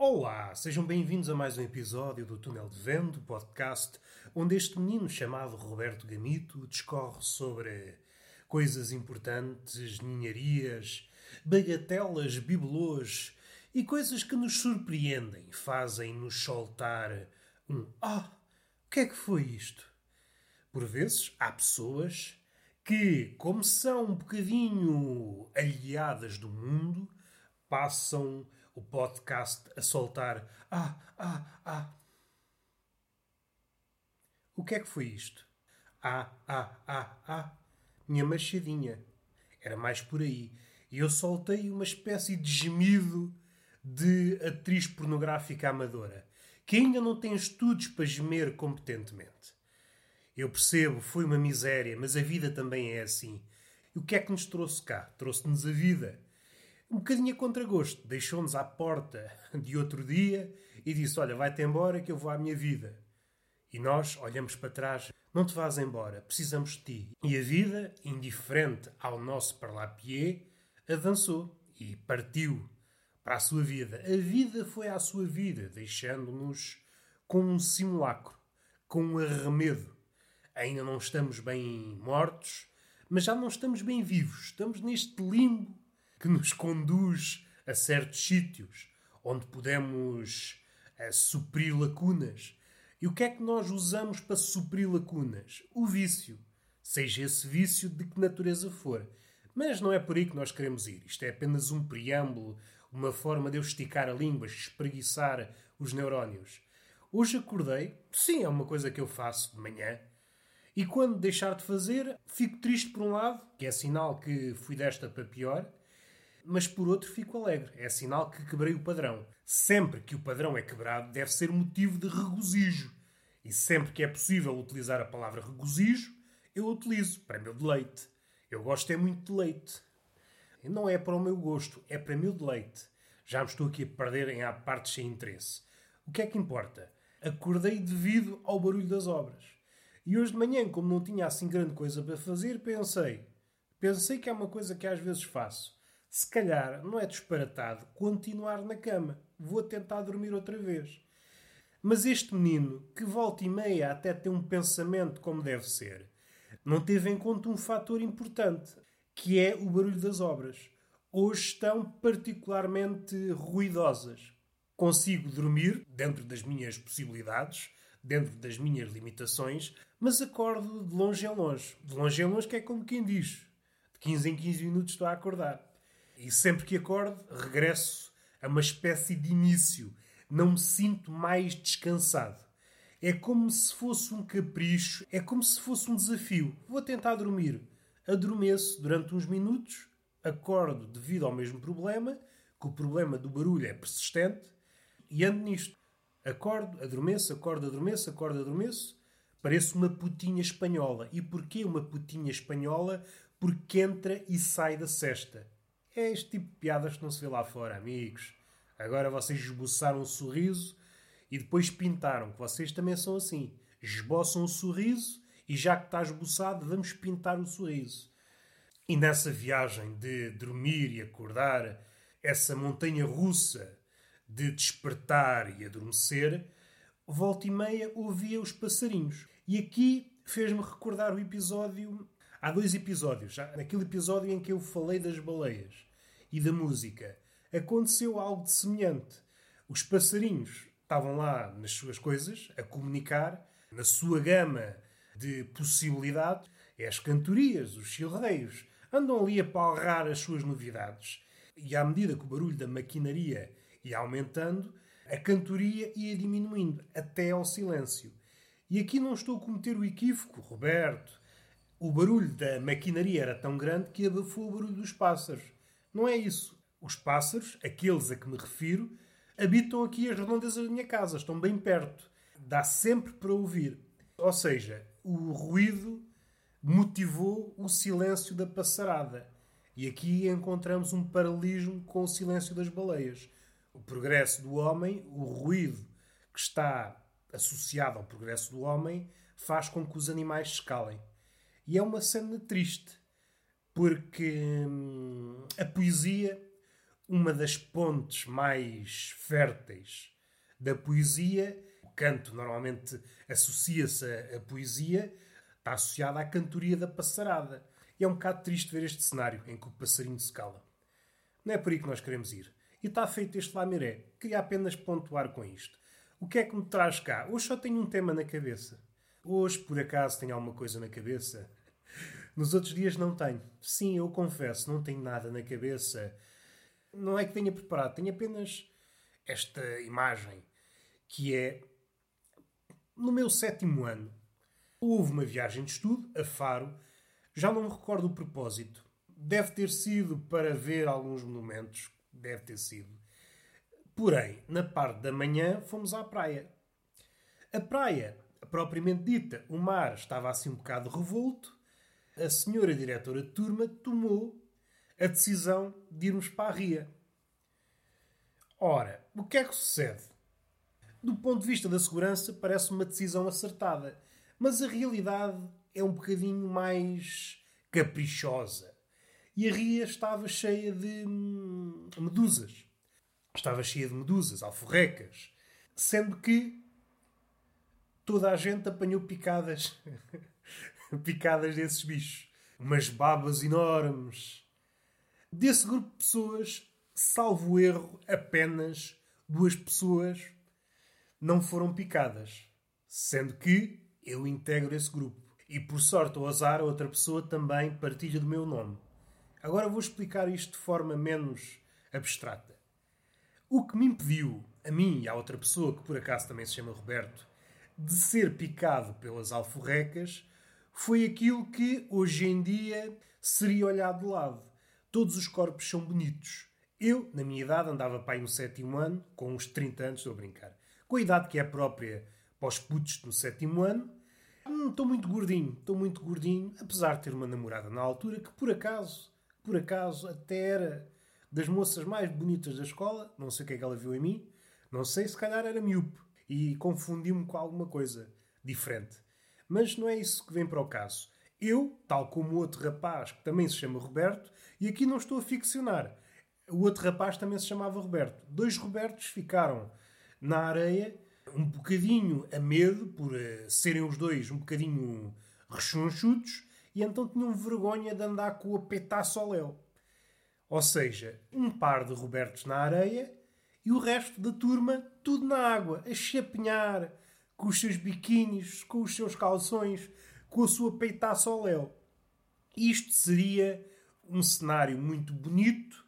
Olá, sejam bem-vindos a mais um episódio do Túnel de Vento, podcast, onde este menino chamado Roberto Gamito discorre sobre coisas importantes, ninharias, bagatelas, bibelôs e coisas que nos surpreendem, fazem-nos soltar um Ah, o que é que foi isto? Por vezes há pessoas que, como são um bocadinho aliadas do mundo, passam o podcast a soltar Ah, ah, ah. O que é que foi isto? Ah, ah, ah, ah. Minha machadinha. Era mais por aí. E eu soltei uma espécie de gemido de atriz pornográfica amadora, que ainda não tem estudos para gemer competentemente. Eu percebo, foi uma miséria, mas a vida também é assim. E o que é que nos trouxe cá? Trouxe-nos a vida um bocadinho a contragosto. Deixou-nos à porta de outro dia e disse: Olha, vai-te embora que eu vou à minha vida. E nós olhamos para trás: Não te vás embora, precisamos de ti. E a vida, indiferente ao nosso parlapié, avançou e partiu para a sua vida. A vida foi à sua vida, deixando-nos com um simulacro, com um arremedo. Ainda não estamos bem mortos, mas já não estamos bem vivos. Estamos neste limbo que nos conduz a certos sítios onde podemos uh, suprir lacunas. E o que é que nós usamos para suprir lacunas? O vício. Seja esse vício de que natureza for. Mas não é por aí que nós queremos ir. Isto é apenas um preâmbulo, uma forma de eu esticar a língua, espreguiçar os neurónios. Hoje acordei, sim, é uma coisa que eu faço de manhã, e quando deixar de fazer, fico triste por um lado, que é sinal que fui desta para pior, mas por outro fico alegre. É sinal que quebrei o padrão. Sempre que o padrão é quebrado, deve ser motivo de regozijo. E sempre que é possível utilizar a palavra regozijo, eu utilizo para meu deleite. Eu gosto é muito de leite. Não é para o meu gosto, é para meu deleite. Já me estou aqui a perder em partes sem interesse. O que é que importa? Acordei devido ao barulho das obras. E hoje de manhã, como não tinha assim grande coisa para fazer, pensei. Pensei que é uma coisa que às vezes faço se calhar não é disparatado continuar na cama. Vou tentar dormir outra vez. Mas este menino, que volta e meia até tem um pensamento como deve ser, não teve em conta um fator importante, que é o barulho das obras. Hoje estão particularmente ruidosas. Consigo dormir dentro das minhas possibilidades, dentro das minhas limitações, mas acordo de longe em longe. De longe em longe, que é como quem diz. De 15 em 15 minutos estou a acordar. E sempre que acordo, regresso a uma espécie de início. Não me sinto mais descansado. É como se fosse um capricho, é como se fosse um desafio. Vou tentar dormir. Adormeço durante uns minutos, acordo devido ao mesmo problema, que o problema do barulho é persistente, e ando nisto. Acordo, adormeço, acordo, adormeço, acordo, adormeço. Pareço uma putinha espanhola. E porquê uma putinha espanhola? Porque entra e sai da cesta. É este tipo de piadas que não se vê lá fora, amigos. Agora vocês esboçaram um sorriso e depois pintaram, que vocês também são assim. Esboçam um sorriso e já que está esboçado, vamos pintar o sorriso. E nessa viagem de dormir e acordar, essa montanha russa de despertar e adormecer, volta e meia ouvia os passarinhos. E aqui fez-me recordar o episódio. Há dois episódios. Naquele episódio em que eu falei das baleias e da música, aconteceu algo de semelhante. Os passarinhos estavam lá nas suas coisas, a comunicar, na sua gama de possibilidades, é as cantorias, os chilreios, andam ali a palrar as suas novidades. E à medida que o barulho da maquinaria ia aumentando, a cantoria ia diminuindo, até ao silêncio. E aqui não estou a cometer o equívoco, Roberto. O barulho da maquinaria era tão grande que abafou o barulho dos pássaros. Não é isso. Os pássaros, aqueles a que me refiro, habitam aqui as redondezas da minha casa, estão bem perto. Dá sempre para ouvir. Ou seja, o ruído motivou o silêncio da passarada. E aqui encontramos um paralelismo com o silêncio das baleias. O progresso do homem, o ruído que está associado ao progresso do homem, faz com que os animais se calem. E é uma cena triste porque hum, a poesia, uma das pontes mais férteis da poesia. O canto normalmente associa-se à poesia, está associada à cantoria da passarada. E é um bocado triste ver este cenário em que o passarinho se cala. Não é por aí que nós queremos ir. E está feito este lamiré. Queria apenas pontuar com isto. O que é que me traz cá? Hoje só tenho um tema na cabeça. Hoje, por acaso, tenho alguma coisa na cabeça? Nos outros dias não tenho. Sim, eu confesso, não tenho nada na cabeça. Não é que tenha preparado, tenho apenas esta imagem que é no meu sétimo ano. Houve uma viagem de estudo a Faro, já não me recordo o propósito. Deve ter sido para ver alguns monumentos, deve ter sido. Porém, na parte da manhã fomos à praia. A praia, propriamente dita, o mar estava assim um bocado revolto. A senhora diretora de turma tomou a decisão de irmos para a ria. Ora, o que é que sucede? Do ponto de vista da segurança, parece uma decisão acertada, mas a realidade é um bocadinho mais caprichosa. E a ria estava cheia de hum, medusas. Estava cheia de medusas, alforrecas. Sendo que toda a gente apanhou picadas. picadas desses bichos. Umas babas enormes. Desse grupo de pessoas, salvo erro, apenas duas pessoas não foram picadas. Sendo que eu integro esse grupo. E por sorte ou azar, outra pessoa também partilha do meu nome. Agora vou explicar isto de forma menos abstrata. O que me impediu, a mim e à outra pessoa, que por acaso também se chama Roberto, de ser picado pelas alforrecas, foi aquilo que hoje em dia seria olhado de lado. Todos os corpos são bonitos. Eu, na minha idade, andava aí no sétimo ano, com uns 30 anos, estou a brincar. Com a idade que é própria para os putos no sétimo ano, hum, estou muito gordinho, estou muito gordinho, apesar de ter uma namorada na altura que, por acaso, por acaso, até era das moças mais bonitas da escola, não sei o que é que ela viu em mim, não sei, se calhar era miúpe e confundiu-me com alguma coisa diferente. Mas não é isso que vem para o caso. Eu, tal como o outro rapaz, que também se chama Roberto, e aqui não estou a ficcionar, o outro rapaz também se chamava Roberto. Dois Robertos ficaram na areia, um bocadinho a medo, por uh, serem os dois um bocadinho rechonchudos, e então tinham vergonha de andar com o petaço ao léu. Ou seja, um par de Robertos na areia e o resto da turma tudo na água, a chapinhar, com os seus biquínis, com os seus calções, com a sua peitaça ao léu. Isto seria um cenário muito bonito,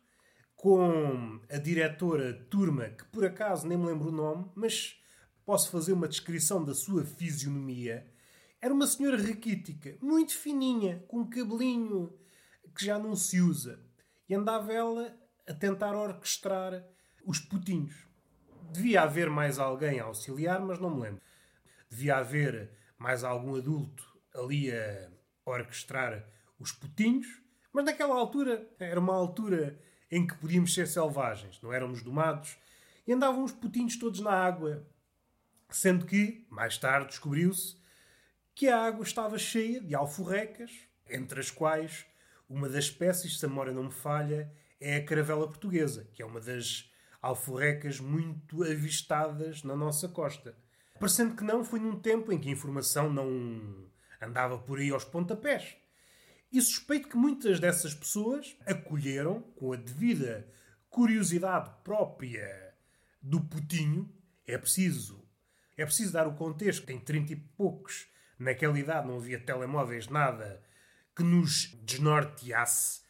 com a diretora turma, que por acaso nem me lembro o nome, mas posso fazer uma descrição da sua fisionomia. Era uma senhora raquítica, muito fininha, com um cabelinho que já não se usa e andava ela a tentar orquestrar os putinhos. Devia haver mais alguém a auxiliar, mas não me lembro. Devia haver mais algum adulto ali a orquestrar os putinhos, mas naquela altura era uma altura em que podíamos ser selvagens, não éramos domados, e andavam os putinhos todos na água. Sendo que, mais tarde, descobriu-se que a água estava cheia de alforrecas, entre as quais uma das espécies, se a memória não me falha, é a caravela portuguesa, que é uma das alforrecas muito avistadas na nossa costa. Parecendo que não, foi num tempo em que a informação não andava por aí aos pontapés. E suspeito que muitas dessas pessoas acolheram, com a devida curiosidade própria do putinho, é preciso, é preciso dar o contexto, tem 30 e poucos, naquela idade não havia telemóveis, nada que nos desnorteasse.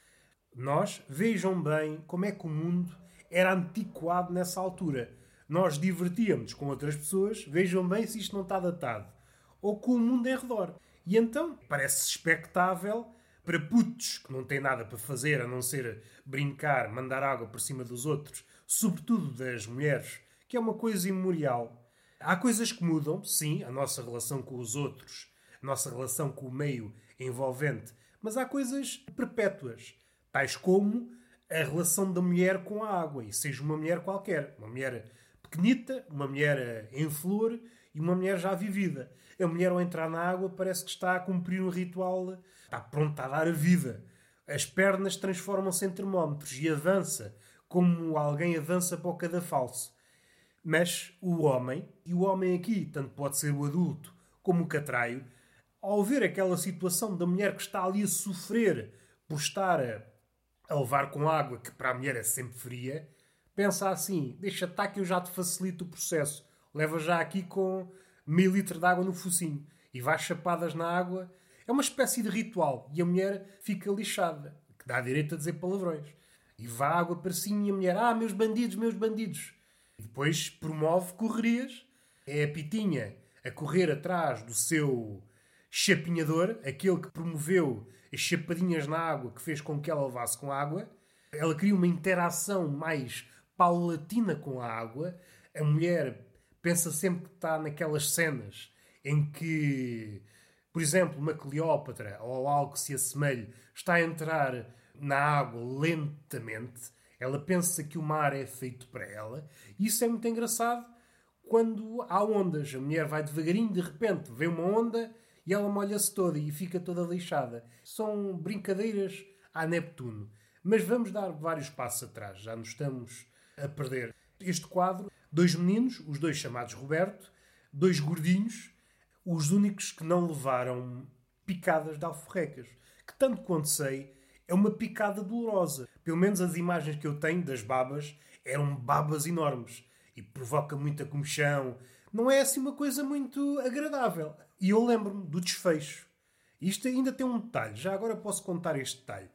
Nós, vejam bem como é que o mundo era antiquado nessa altura. Nós divertíamos com outras pessoas, vejam bem se isto não está datado. Ou com o mundo em redor. E então, parece expectável para putos que não têm nada para fazer a não ser brincar, mandar água por cima dos outros, sobretudo das mulheres, que é uma coisa imemorial. Há coisas que mudam, sim, a nossa relação com os outros, a nossa relação com o meio envolvente, mas há coisas perpétuas, tais como a relação da mulher com a água, e seja uma mulher qualquer, uma mulher pequenita, uma mulher em flor e uma mulher já vivida. A mulher, ao entrar na água, parece que está a cumprir um ritual, está pronta a dar a vida. As pernas transformam-se em termómetros e avança como alguém avança para o cadafalso. Mas o homem, e o homem aqui tanto pode ser o adulto como o catraio, ao ver aquela situação da mulher que está ali a sofrer por estar a, a levar com água que para a mulher é sempre fria, pensa assim: deixa estar que eu já te facilito o processo. Leva já aqui com meio litro de água no focinho e vai chapadas na água. É uma espécie de ritual e a mulher fica lixada, que dá direito a dizer palavrões. E vai água para cima e a mulher: ah, meus bandidos, meus bandidos. E depois promove correrias. É a pitinha a correr atrás do seu chapinhador, aquele que promoveu as chapadinhas na água que fez com que ela levasse com água. Ela cria uma interação mais paulatina com a água. A mulher pensa sempre que está naquelas cenas em que, por exemplo, uma Cleópatra ou algo que se assemelhe está a entrar na água lentamente. Ela pensa que o mar é feito para ela. Isso é muito engraçado quando há ondas. A mulher vai devagarinho, de repente vê uma onda e ela molha-se toda e fica toda lixada. São brincadeiras a Neptuno. Mas vamos dar vários passos atrás, já nos estamos a perder. Este quadro, dois meninos, os dois chamados Roberto, dois gordinhos, os únicos que não levaram picadas de alforrecas. Que, tanto quanto sei, é uma picada dolorosa. Pelo menos as imagens que eu tenho das babas eram babas enormes e provoca muita comichão. Não é assim uma coisa muito agradável. E eu lembro-me do desfecho. Isto ainda tem um detalhe, já agora posso contar este detalhe.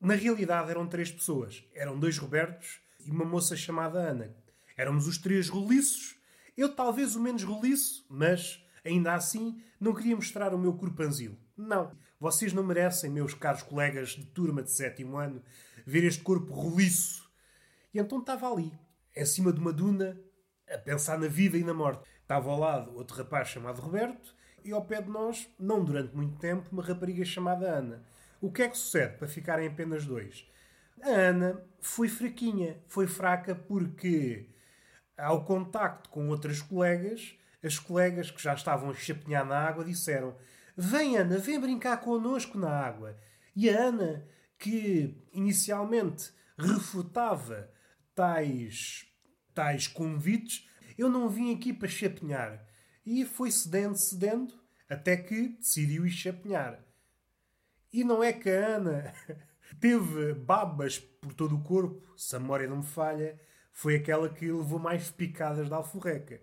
Na realidade eram três pessoas. Eram dois Robertos e uma moça chamada Ana. Éramos os três roliços. Eu talvez o menos roliço, mas ainda assim não queria mostrar o meu corpanzil. Não. Vocês não merecem, meus caros colegas de turma de sétimo ano, ver este corpo roliço. E então estava ali, acima de uma duna, a pensar na vida e na morte. Estava ao lado outro rapaz chamado Roberto e ao pé de nós, não durante muito tempo, uma rapariga chamada Ana. O que é que sucede para ficarem apenas dois? A Ana foi fraquinha, foi fraca porque, ao contacto com outras colegas, as colegas que já estavam a chapinhar na água disseram: Vem, Ana, vem brincar connosco na água. E a Ana, que inicialmente refutava tais, tais convites, eu não vim aqui para chapinhar. E foi cedendo, cedendo, até que decidiu ir chapinhar. E não é que a Ana teve babas por todo o corpo, se a memória não me falha, foi aquela que levou mais picadas da alforreca.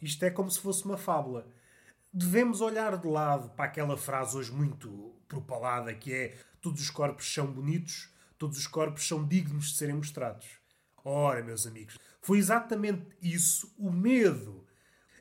Isto é como se fosse uma fábula. Devemos olhar de lado para aquela frase hoje muito propalada que é todos os corpos são bonitos, todos os corpos são dignos de serem mostrados. Ora, meus amigos, foi exatamente isso, o medo,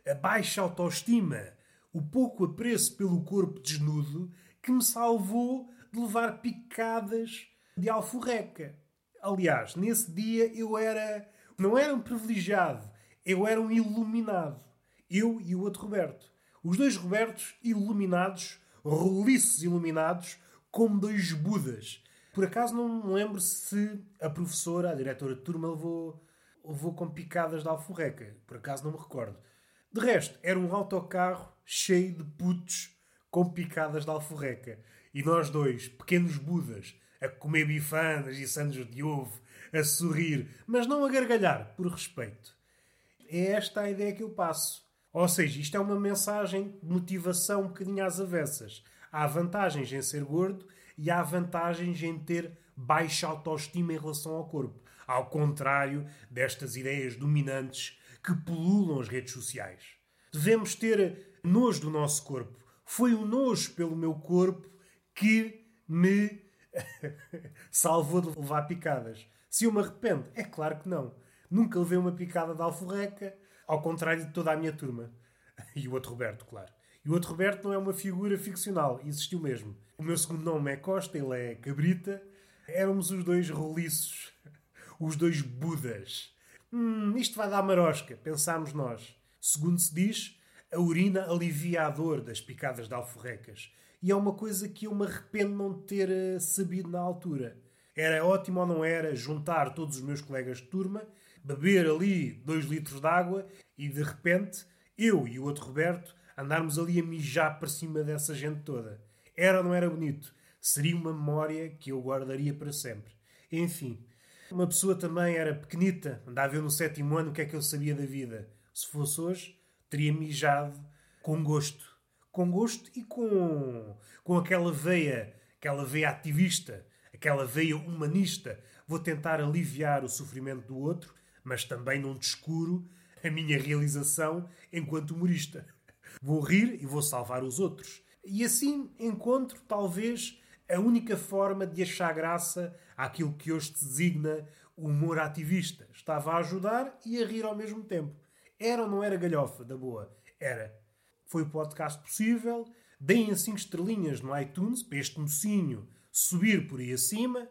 a baixa autoestima, o pouco apreço pelo corpo desnudo, que me salvou de levar picadas de alforreca. Aliás, nesse dia eu era. não era um privilegiado, eu era um iluminado. Eu e o outro Roberto. Os dois Robertos iluminados, roliços iluminados, como dois Budas. Por acaso não me lembro se a professora, a diretora de turma, levou, levou com picadas de alforreca. Por acaso não me recordo. De resto, era um autocarro cheio de putos com picadas de alforreca. E nós dois, pequenos budas, a comer bifanas e sandes de ovo, a sorrir, mas não a gargalhar, por respeito. É esta a ideia que eu passo. Ou seja, isto é uma mensagem de motivação um bocadinho às avessas. Há vantagens em ser gordo e há vantagens em ter baixa autoestima em relação ao corpo. Ao contrário destas ideias dominantes que pululam as redes sociais. Devemos ter nojo do nosso corpo. Foi o nojo pelo meu corpo que me salvou de levar picadas. Se eu me arrependo, é claro que não. Nunca levei uma picada de alforreca, ao contrário de toda a minha turma. E o outro Roberto, claro. E o outro Roberto não é uma figura ficcional, existiu mesmo. O meu segundo nome é Costa, ele é Cabrita. Éramos os dois roliços, os dois Budas. Hum, isto vai dar marosca, pensámos nós. Segundo se diz, a urina alivia a dor das picadas de alforrecas. E é uma coisa que eu me arrependo não ter eh, sabido na altura. Era ótimo ou não era juntar todos os meus colegas de turma, beber ali dois litros de água e de repente eu e o outro Roberto andarmos ali a mijar para cima dessa gente toda. Era ou não era bonito? Seria uma memória que eu guardaria para sempre. Enfim, Uma pessoa também era pequenita, andava ver no sétimo ano o que é que eu sabia da vida. Se fosse hoje, teria mijado com gosto. Com gosto e com, com aquela veia, aquela veia ativista, aquela veia humanista. Vou tentar aliviar o sofrimento do outro, mas também não descuro a minha realização enquanto humorista. Vou rir e vou salvar os outros. E assim encontro, talvez, a única forma de achar graça àquilo que hoje se designa humor ativista. Estava a ajudar e a rir ao mesmo tempo. Era ou não era galhofa, da boa? Era. Foi o podcast possível. Deem 5 estrelinhas no iTunes para este mocinho subir por aí acima.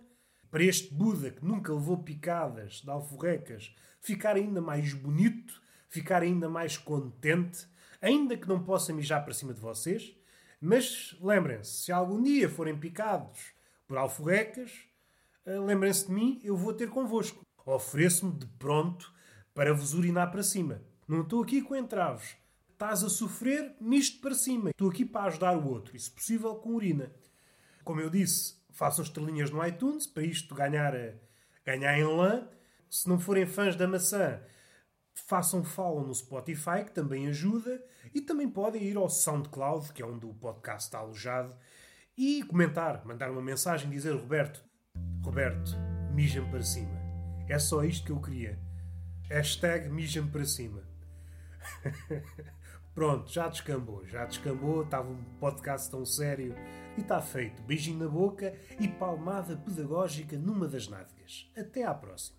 Para este Buda que nunca levou picadas de alforrecas ficar ainda mais bonito, ficar ainda mais contente, ainda que não possa mijar para cima de vocês. Mas lembrem-se, se algum dia forem picados por alforrecas, eh, lembrem-se de mim, eu vou ter convosco. Ofereço-me de pronto para vos urinar para cima. Não estou aqui com entraves. Estás a sofrer, misto para cima. Estou aqui para ajudar o outro, e se possível com urina. Como eu disse, façam estrelinhas no iTunes para isto ganhar, ganhar em lã. Se não forem fãs da maçã, façam follow no Spotify, que também ajuda. E também podem ir ao SoundCloud, que é onde o podcast está alojado, e comentar, mandar uma mensagem, dizer Roberto, Roberto, mijam para cima. É só isto que eu queria. Hashtag mijam para cima. Pronto, já descambou, já descambou, estava um podcast tão sério e está feito. Beijinho na boca e palmada pedagógica numa das nádegas. Até à próxima.